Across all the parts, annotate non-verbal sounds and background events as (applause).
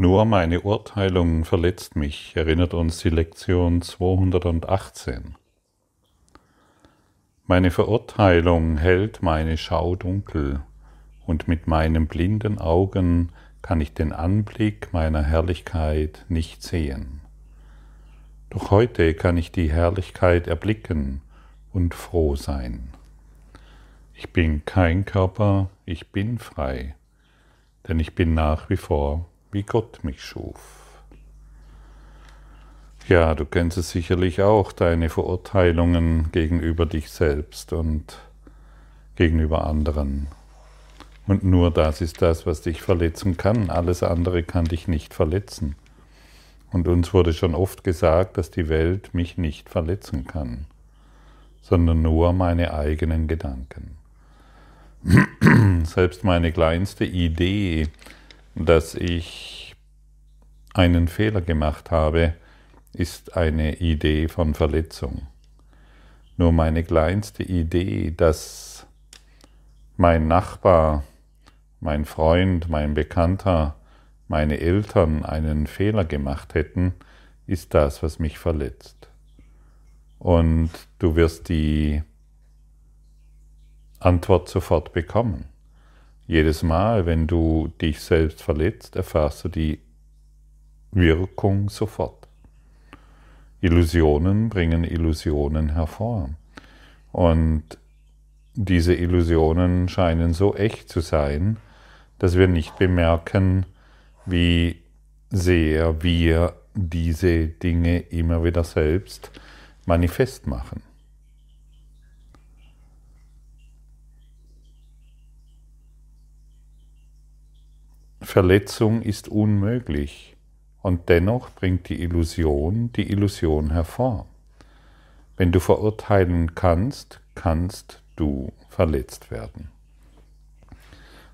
Nur meine Urteilung verletzt mich, erinnert uns die Lektion 218. Meine Verurteilung hält meine Schau dunkel, und mit meinen blinden Augen kann ich den Anblick meiner Herrlichkeit nicht sehen. Doch heute kann ich die Herrlichkeit erblicken und froh sein. Ich bin kein Körper, ich bin frei, denn ich bin nach wie vor wie Gott mich schuf. Ja, du kennst es sicherlich auch, deine Verurteilungen gegenüber dich selbst und gegenüber anderen. Und nur das ist das, was dich verletzen kann. Alles andere kann dich nicht verletzen. Und uns wurde schon oft gesagt, dass die Welt mich nicht verletzen kann, sondern nur meine eigenen Gedanken. (clears throat) Selbst meine kleinste Idee, dass ich einen Fehler gemacht habe, ist eine Idee von Verletzung. Nur meine kleinste Idee, dass mein Nachbar, mein Freund, mein Bekannter, meine Eltern einen Fehler gemacht hätten, ist das, was mich verletzt. Und du wirst die Antwort sofort bekommen. Jedes Mal, wenn du dich selbst verletzt, erfährst du die Wirkung sofort. Illusionen bringen Illusionen hervor. Und diese Illusionen scheinen so echt zu sein, dass wir nicht bemerken, wie sehr wir diese Dinge immer wieder selbst manifest machen. Verletzung ist unmöglich und dennoch bringt die Illusion die Illusion hervor. Wenn du verurteilen kannst, kannst du verletzt werden.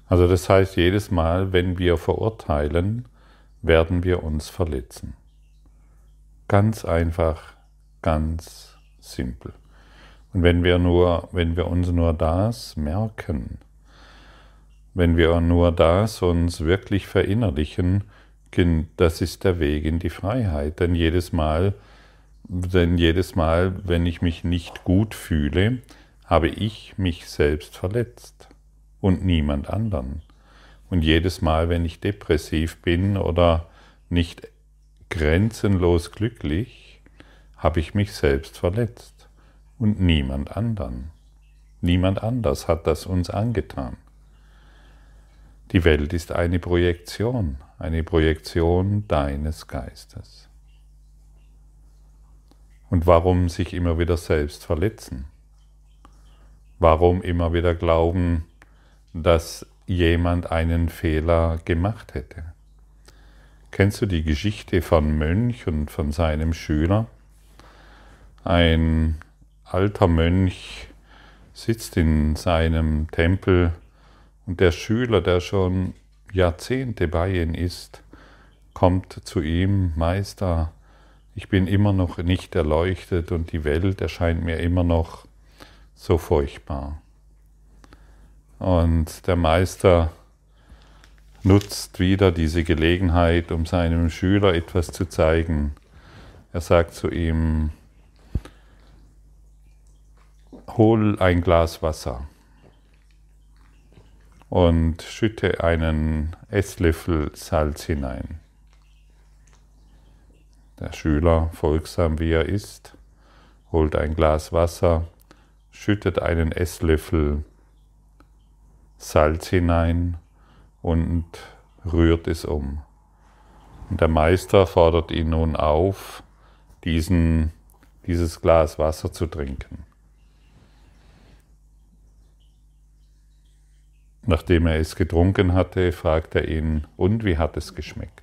Also das heißt, jedes Mal, wenn wir verurteilen, werden wir uns verletzen. Ganz einfach, ganz simpel. Und wenn wir nur, wenn wir uns nur das merken, wenn wir nur das uns wirklich verinnerlichen, das ist der Weg in die Freiheit. Denn jedes Mal, denn jedes Mal, wenn ich mich nicht gut fühle, habe ich mich selbst verletzt und niemand anderen. Und jedes Mal, wenn ich depressiv bin oder nicht grenzenlos glücklich, habe ich mich selbst verletzt und niemand anderen. Niemand anders hat das uns angetan. Die Welt ist eine Projektion, eine Projektion deines Geistes. Und warum sich immer wieder selbst verletzen? Warum immer wieder glauben, dass jemand einen Fehler gemacht hätte? Kennst du die Geschichte von Mönch und von seinem Schüler? Ein alter Mönch sitzt in seinem Tempel und der Schüler, der schon Jahrzehnte bei ihm ist, kommt zu ihm, Meister, ich bin immer noch nicht erleuchtet und die Welt erscheint mir immer noch so furchtbar. Und der Meister nutzt wieder diese Gelegenheit, um seinem Schüler etwas zu zeigen. Er sagt zu ihm, hol ein Glas Wasser und schütte einen Esslöffel Salz hinein. Der Schüler, folgsam wie er ist, holt ein Glas Wasser, schüttet einen Esslöffel Salz hinein und rührt es um. Und der Meister fordert ihn nun auf, diesen, dieses Glas Wasser zu trinken. Nachdem er es getrunken hatte, fragt er ihn, und wie hat es geschmeckt?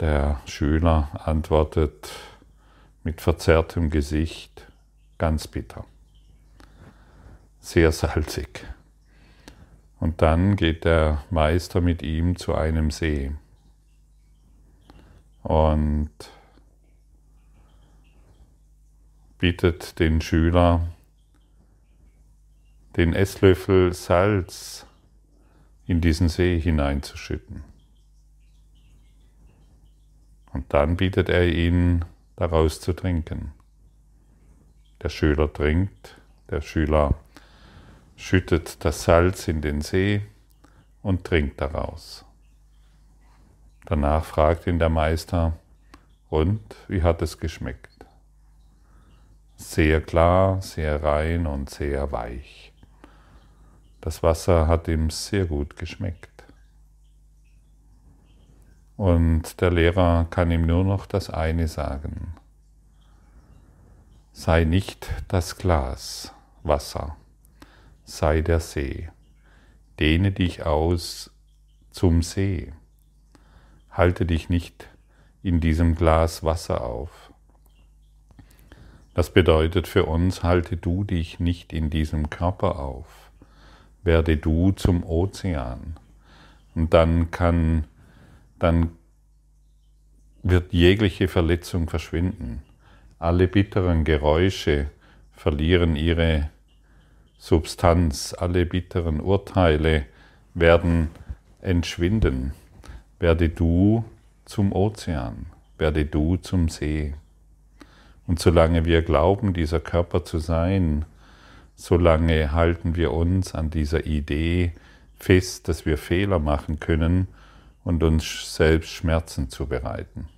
Der Schüler antwortet mit verzerrtem Gesicht, ganz bitter, sehr salzig. Und dann geht der Meister mit ihm zu einem See. Und bittet den Schüler, den Esslöffel Salz in diesen See hineinzuschütten. Und dann bittet er ihn, daraus zu trinken. Der Schüler trinkt, der Schüler schüttet das Salz in den See und trinkt daraus. Danach fragt ihn der Meister, und wie hat es geschmeckt? Sehr klar, sehr rein und sehr weich. Das Wasser hat ihm sehr gut geschmeckt. Und der Lehrer kann ihm nur noch das eine sagen. Sei nicht das Glas Wasser, sei der See. Dehne dich aus zum See. Halte dich nicht in diesem Glas Wasser auf. Das bedeutet für uns, halte du dich nicht in diesem Körper auf. Werde du zum Ozean. Und dann kann, dann wird jegliche Verletzung verschwinden. Alle bitteren Geräusche verlieren ihre Substanz, alle bitteren Urteile werden entschwinden. Werde du zum Ozean, werde du zum See. Und solange wir glauben, dieser Körper zu sein, solange halten wir uns an dieser Idee fest, dass wir Fehler machen können und uns selbst Schmerzen zubereiten.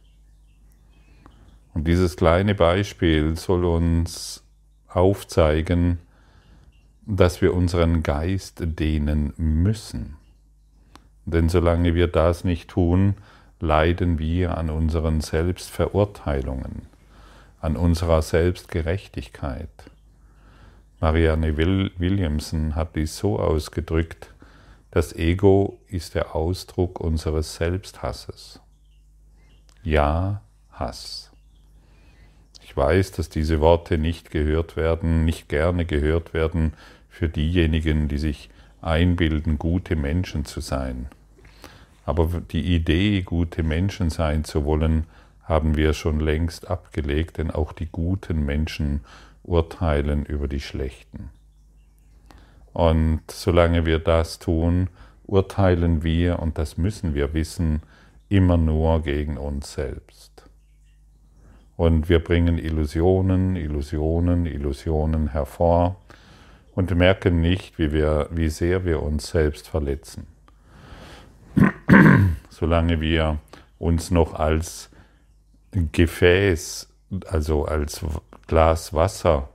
Und dieses kleine Beispiel soll uns aufzeigen, dass wir unseren Geist dehnen müssen. Denn solange wir das nicht tun, leiden wir an unseren Selbstverurteilungen, an unserer Selbstgerechtigkeit. Marianne Williamson hat dies so ausgedrückt, das Ego ist der Ausdruck unseres Selbsthasses. Ja, Hass. Ich weiß, dass diese Worte nicht gehört werden, nicht gerne gehört werden für diejenigen, die sich einbilden, gute Menschen zu sein. Aber die Idee, gute Menschen sein zu wollen, haben wir schon längst abgelegt, denn auch die guten Menschen urteilen über die schlechten. Und solange wir das tun, urteilen wir, und das müssen wir wissen, immer nur gegen uns selbst. Und wir bringen Illusionen, Illusionen, Illusionen hervor und merken nicht, wie, wir, wie sehr wir uns selbst verletzen. (clears throat) Solange wir uns noch als Gefäß, also als Glas Wasser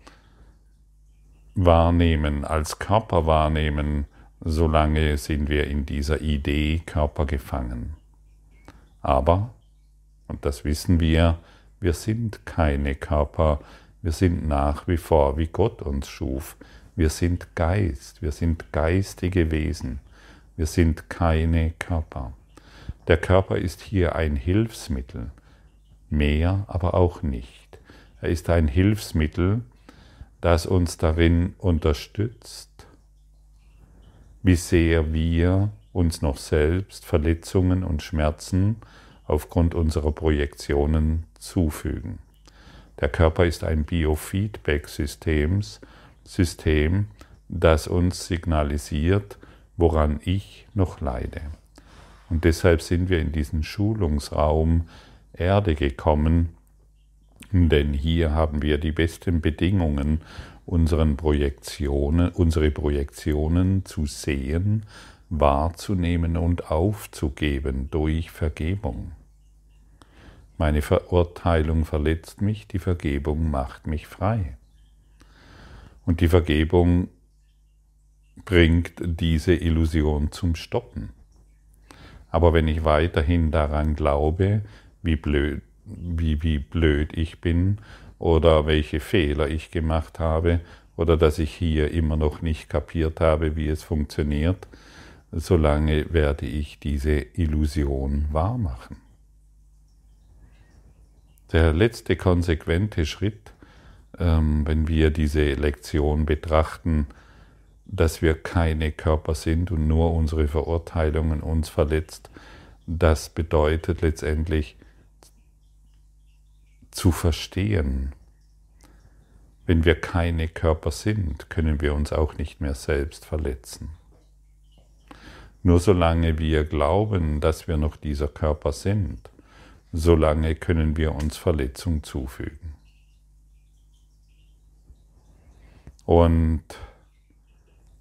wahrnehmen, als Körper wahrnehmen, solange sind wir in dieser Idee Körper gefangen. Aber, und das wissen wir, wir sind keine Körper, wir sind nach wie vor, wie Gott uns schuf. Wir sind Geist, wir sind geistige Wesen, wir sind keine Körper. Der Körper ist hier ein Hilfsmittel, mehr aber auch nicht. Er ist ein Hilfsmittel, das uns darin unterstützt, wie sehr wir uns noch selbst Verletzungen und Schmerzen aufgrund unserer Projektionen zufügen. Der Körper ist ein Biofeedback-System, System, das uns signalisiert, woran ich noch leide. Und deshalb sind wir in diesen Schulungsraum Erde gekommen, denn hier haben wir die besten Bedingungen, unseren Projektionen, unsere Projektionen zu sehen, wahrzunehmen und aufzugeben durch Vergebung. Meine Verurteilung verletzt mich, die Vergebung macht mich frei. Und die Vergebung bringt diese Illusion zum Stoppen. Aber wenn ich weiterhin daran glaube, wie blöd, wie, wie blöd ich bin oder welche Fehler ich gemacht habe oder dass ich hier immer noch nicht kapiert habe, wie es funktioniert, solange werde ich diese Illusion wahrmachen. Der letzte konsequente Schritt, ähm, wenn wir diese Lektion betrachten, dass wir keine Körper sind und nur unsere Verurteilungen uns verletzt, das bedeutet letztendlich zu verstehen, wenn wir keine Körper sind, können wir uns auch nicht mehr selbst verletzen. Nur solange wir glauben, dass wir noch dieser Körper sind, solange können wir uns Verletzung zufügen. Und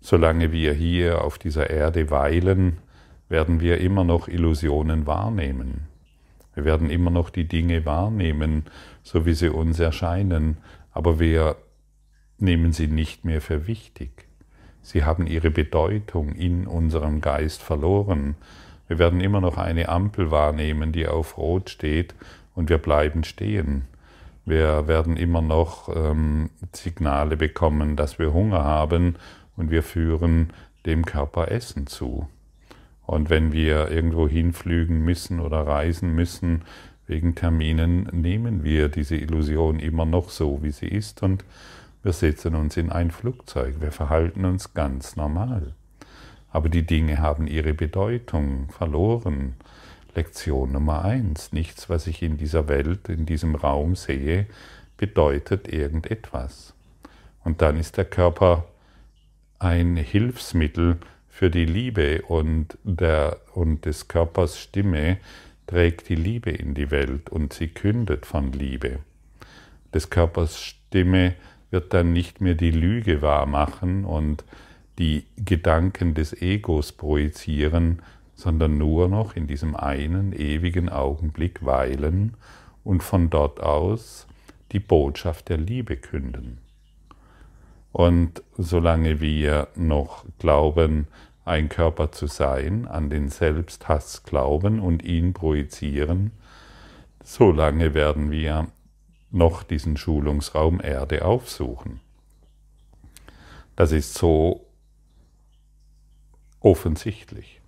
solange wir hier auf dieser Erde weilen, werden wir immer noch Illusionen wahrnehmen. Wir werden immer noch die Dinge wahrnehmen, so wie sie uns erscheinen, aber wir nehmen sie nicht mehr für wichtig. Sie haben ihre Bedeutung in unserem Geist verloren. Wir werden immer noch eine Ampel wahrnehmen, die auf Rot steht, und wir bleiben stehen. Wir werden immer noch ähm, Signale bekommen, dass wir Hunger haben, und wir führen dem Körper Essen zu. Und wenn wir irgendwo hinflügen müssen oder reisen müssen wegen Terminen, nehmen wir diese Illusion immer noch so, wie sie ist und wir setzen uns in ein Flugzeug. Wir verhalten uns ganz normal. Aber die Dinge haben ihre Bedeutung verloren. Lektion Nummer eins. Nichts, was ich in dieser Welt, in diesem Raum sehe, bedeutet irgendetwas. Und dann ist der Körper ein Hilfsmittel, für die Liebe und, der, und des Körpers Stimme trägt die Liebe in die Welt und sie kündet von Liebe. Des Körpers Stimme wird dann nicht mehr die Lüge wahrmachen und die Gedanken des Egos projizieren, sondern nur noch in diesem einen ewigen Augenblick weilen und von dort aus die Botschaft der Liebe künden. Und solange wir noch glauben, ein Körper zu sein, an den Selbsthass glauben und ihn projizieren, solange werden wir noch diesen Schulungsraum Erde aufsuchen. Das ist so offensichtlich.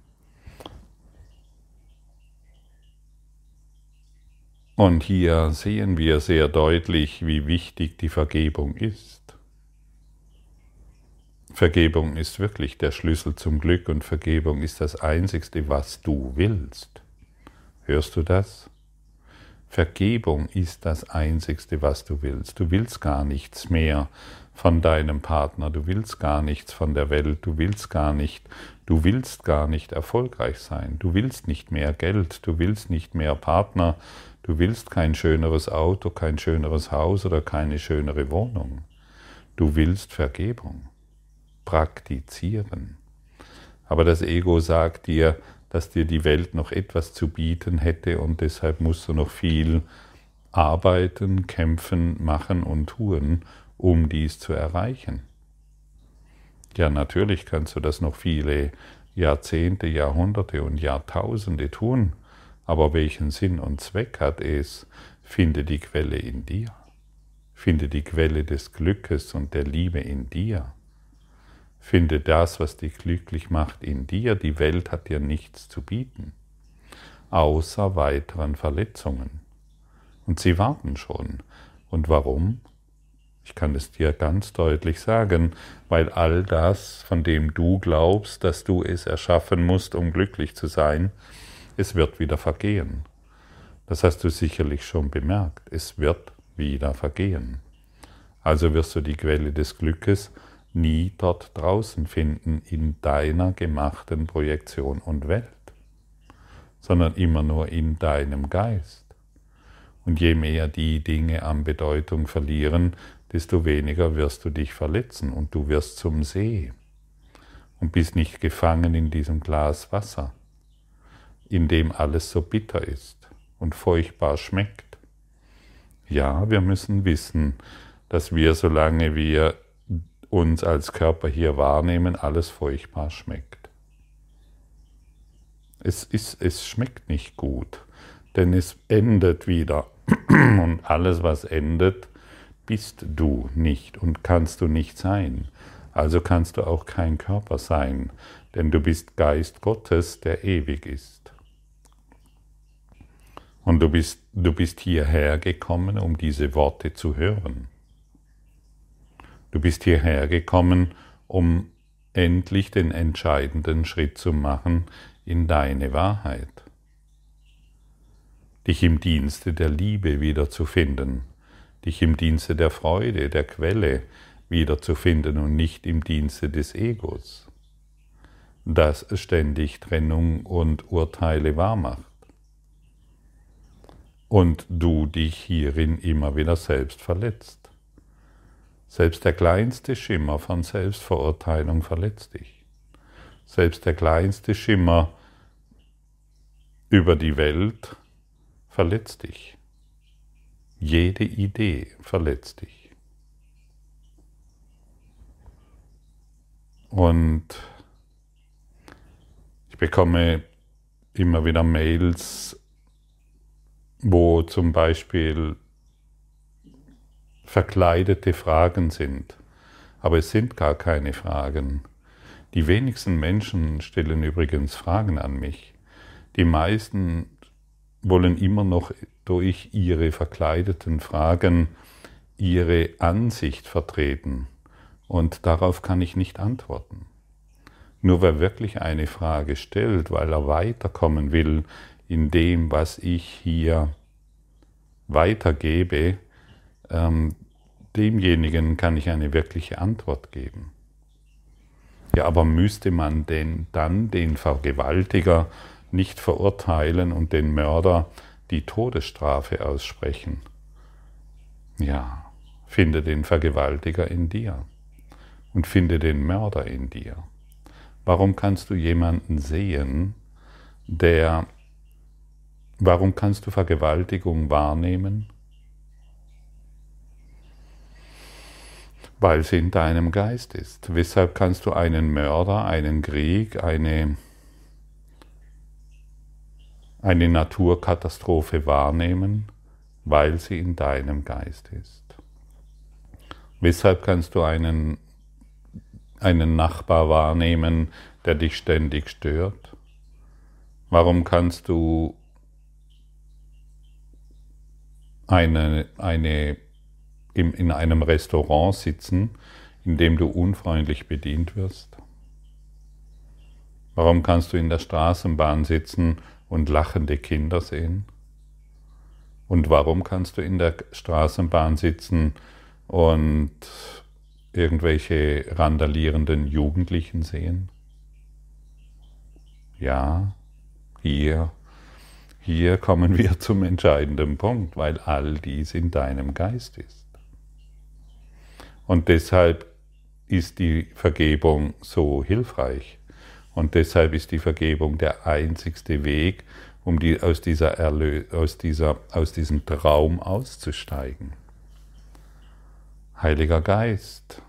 Und hier sehen wir sehr deutlich, wie wichtig die Vergebung ist. Vergebung ist wirklich der Schlüssel zum Glück und Vergebung ist das Einzigste, was du willst. Hörst du das? Vergebung ist das Einzigste, was du willst. Du willst gar nichts mehr von deinem Partner, du willst gar nichts von der Welt, du willst gar nicht, du willst gar nicht erfolgreich sein, du willst nicht mehr Geld, du willst nicht mehr Partner, du willst kein schöneres Auto, kein schöneres Haus oder keine schönere Wohnung. Du willst Vergebung praktizieren. Aber das Ego sagt dir, dass dir die Welt noch etwas zu bieten hätte und deshalb musst du noch viel arbeiten, kämpfen, machen und tun, um dies zu erreichen. Ja, natürlich kannst du das noch viele Jahrzehnte, Jahrhunderte und Jahrtausende tun, aber welchen Sinn und Zweck hat es? Finde die Quelle in dir. Finde die Quelle des Glückes und der Liebe in dir. Finde das, was dich glücklich macht, in dir. Die Welt hat dir nichts zu bieten, außer weiteren Verletzungen. Und sie warten schon. Und warum? Ich kann es dir ganz deutlich sagen, weil all das, von dem du glaubst, dass du es erschaffen musst, um glücklich zu sein, es wird wieder vergehen. Das hast du sicherlich schon bemerkt. Es wird wieder vergehen. Also wirst du die Quelle des Glückes nie dort draußen finden in deiner gemachten Projektion und Welt, sondern immer nur in deinem Geist. Und je mehr die Dinge an Bedeutung verlieren, desto weniger wirst du dich verletzen und du wirst zum See und bist nicht gefangen in diesem Glas Wasser, in dem alles so bitter ist und furchtbar schmeckt. Ja, wir müssen wissen, dass wir, solange wir uns als Körper hier wahrnehmen, alles furchtbar schmeckt. Es, ist, es schmeckt nicht gut, denn es endet wieder. (clears throat) Und alles, was endet, bist du nicht und kannst du nicht sein. Also kannst du auch kein Körper sein, denn du bist Geist Gottes, der ewig ist. Und du bist, du bist hierher gekommen, um diese Worte zu hören. Du bist hierher gekommen, um endlich den entscheidenden Schritt zu machen in deine Wahrheit. Dich im Dienste der Liebe wiederzufinden, dich im Dienste der Freude, der Quelle wiederzufinden und nicht im Dienste des Egos, das ständig Trennung und Urteile wahrmacht. und du dich hierin immer wieder selbst verletzt. Selbst der kleinste Schimmer von Selbstverurteilung verletzt dich. Selbst der kleinste Schimmer über die Welt verletzt dich. Jede Idee verletzt dich. Und ich bekomme immer wieder Mails, wo zum Beispiel verkleidete Fragen sind. Aber es sind gar keine Fragen. Die wenigsten Menschen stellen übrigens Fragen an mich. Die meisten wollen immer noch durch ihre verkleideten Fragen ihre Ansicht vertreten. Und darauf kann ich nicht antworten. Nur wer wirklich eine Frage stellt, weil er weiterkommen will in dem, was ich hier weitergebe, ähm, demjenigen kann ich eine wirkliche Antwort geben. Ja, aber müsste man denn dann den Vergewaltiger nicht verurteilen und den Mörder die Todesstrafe aussprechen? Ja, finde den Vergewaltiger in dir und finde den Mörder in dir. Warum kannst du jemanden sehen, der, warum kannst du Vergewaltigung wahrnehmen? Weil sie in deinem Geist ist. Weshalb kannst du einen Mörder, einen Krieg, eine, eine Naturkatastrophe wahrnehmen? Weil sie in deinem Geist ist. Weshalb kannst du einen einen Nachbar wahrnehmen, der dich ständig stört? Warum kannst du eine, eine, im, in einem Restaurant sitzen, in dem du unfreundlich bedient wirst? Warum kannst du in der Straßenbahn sitzen und lachende Kinder sehen? Und warum kannst du in der Straßenbahn sitzen und irgendwelche randalierenden Jugendlichen sehen? Ja, hier, hier kommen wir zum entscheidenden Punkt, weil all dies in deinem Geist ist. Und deshalb ist die Vergebung so hilfreich. Und deshalb ist die Vergebung der einzigste Weg, um die, aus, dieser Erlö aus, dieser, aus diesem Traum auszusteigen. Heiliger Geist,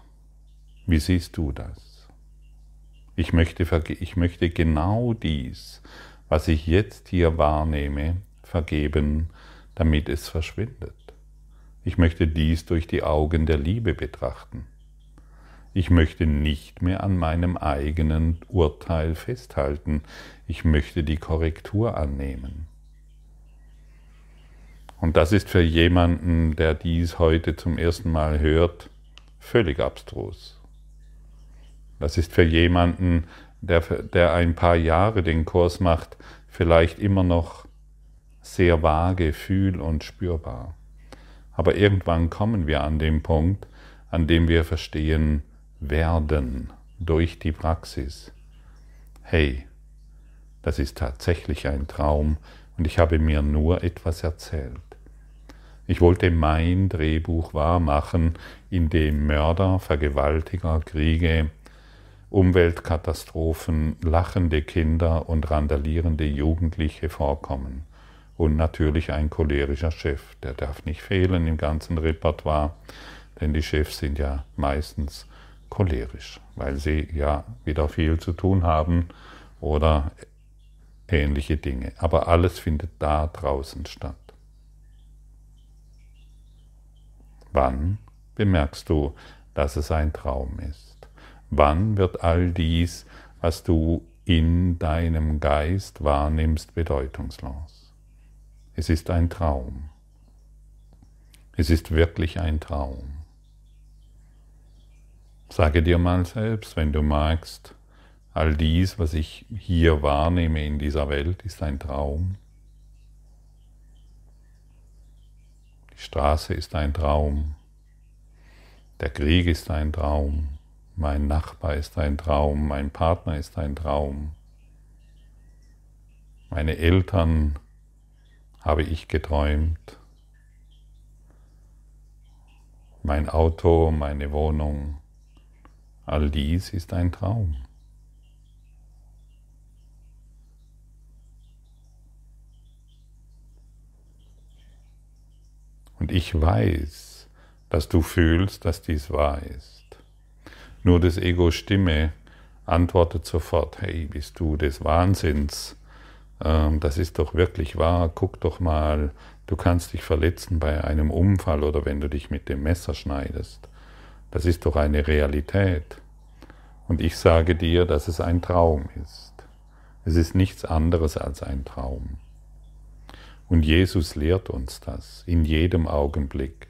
wie siehst du das? Ich möchte, ich möchte genau dies, was ich jetzt hier wahrnehme, vergeben, damit es verschwindet. Ich möchte dies durch die Augen der Liebe betrachten. Ich möchte nicht mehr an meinem eigenen Urteil festhalten. Ich möchte die Korrektur annehmen. Und das ist für jemanden, der dies heute zum ersten Mal hört, völlig abstrus. Das ist für jemanden, der, der ein paar Jahre den Kurs macht, vielleicht immer noch sehr vage, fühl- und spürbar. Aber irgendwann kommen wir an den Punkt, an dem wir verstehen werden durch die Praxis. Hey, das ist tatsächlich ein Traum und ich habe mir nur etwas erzählt. Ich wollte mein Drehbuch wahrmachen, in dem Mörder, Vergewaltiger, Kriege, Umweltkatastrophen, lachende Kinder und randalierende Jugendliche vorkommen. Und natürlich ein cholerischer Chef, der darf nicht fehlen im ganzen Repertoire, denn die Chefs sind ja meistens cholerisch, weil sie ja wieder viel zu tun haben oder ähnliche Dinge. Aber alles findet da draußen statt. Wann bemerkst du, dass es ein Traum ist? Wann wird all dies, was du in deinem Geist wahrnimmst, bedeutungslos? Es ist ein Traum. Es ist wirklich ein Traum. Sage dir mal selbst, wenn du magst, all dies, was ich hier wahrnehme in dieser Welt, ist ein Traum. Die Straße ist ein Traum. Der Krieg ist ein Traum. Mein Nachbar ist ein Traum. Mein Partner ist ein Traum. Meine Eltern habe ich geträumt. Mein Auto, meine Wohnung, all dies ist ein Traum. Und ich weiß, dass du fühlst, dass dies wahr ist. Nur das Ego Stimme antwortet sofort, hey, bist du des Wahnsinns? Ähm, das ist doch wirklich wahr, guck doch mal, du kannst dich verletzen bei einem Unfall oder wenn du dich mit dem Messer schneidest. Das ist doch eine Realität. Und ich sage dir, dass es ein Traum ist. Es ist nichts anderes als ein Traum. Und Jesus lehrt uns das in jedem Augenblick.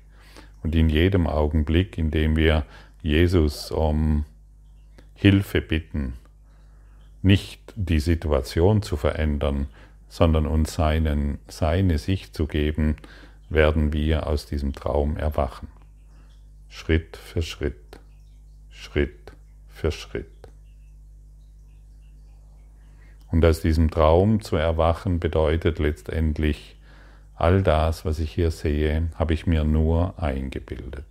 Und in jedem Augenblick, in dem wir Jesus um Hilfe bitten, nicht die Situation zu verändern, sondern uns seinen, seine Sicht zu geben, werden wir aus diesem Traum erwachen. Schritt für Schritt, Schritt für Schritt. Und aus diesem Traum zu erwachen bedeutet letztendlich, all das, was ich hier sehe, habe ich mir nur eingebildet.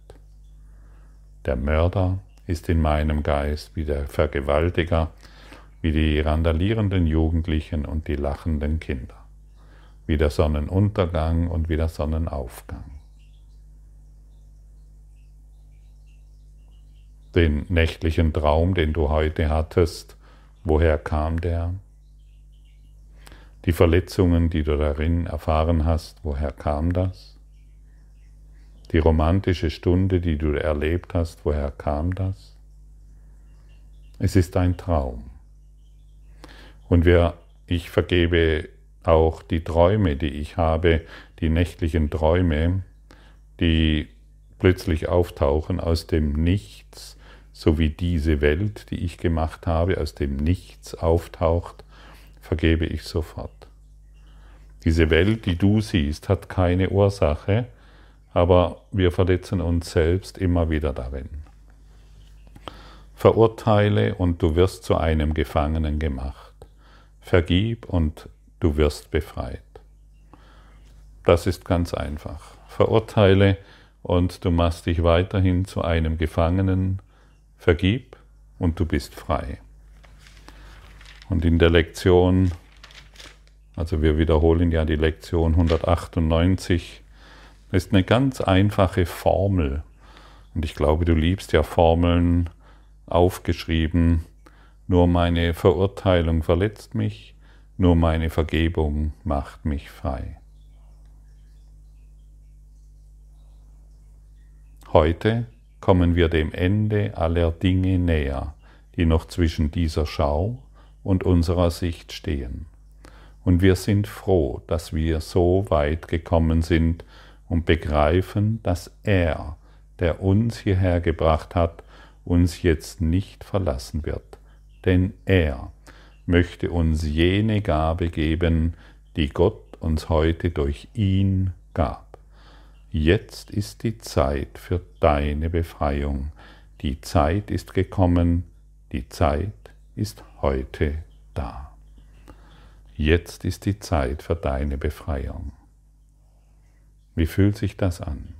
Der Mörder ist in meinem Geist wie der Vergewaltiger, wie die randalierenden Jugendlichen und die lachenden Kinder, wie der Sonnenuntergang und wie der Sonnenaufgang. Den nächtlichen Traum, den du heute hattest, woher kam der? Die Verletzungen, die du darin erfahren hast, woher kam das? Die romantische Stunde, die du erlebt hast, woher kam das? Es ist ein Traum. Und wer, ich vergebe auch die Träume, die ich habe, die nächtlichen Träume, die plötzlich auftauchen aus dem Nichts, so wie diese Welt, die ich gemacht habe, aus dem Nichts auftaucht, vergebe ich sofort. Diese Welt, die du siehst, hat keine Ursache, aber wir verletzen uns selbst immer wieder darin. Verurteile und du wirst zu einem Gefangenen gemacht. Vergib und du wirst befreit. Das ist ganz einfach. Verurteile und du machst dich weiterhin zu einem Gefangenen. Vergib und du bist frei. Und in der Lektion, also wir wiederholen ja die Lektion 198, ist eine ganz einfache Formel. Und ich glaube, du liebst ja Formeln aufgeschrieben. Nur meine Verurteilung verletzt mich, nur meine Vergebung macht mich frei. Heute kommen wir dem Ende aller Dinge näher, die noch zwischen dieser Schau und unserer Sicht stehen. Und wir sind froh, dass wir so weit gekommen sind, und begreifen, dass er, der uns hierher gebracht hat, uns jetzt nicht verlassen wird, denn er möchte uns jene Gabe geben, die Gott uns heute durch ihn gab. Jetzt ist die Zeit für deine Befreiung. Die Zeit ist gekommen, die Zeit ist heute da. Jetzt ist die Zeit für deine Befreiung. Wie fühlt sich das an?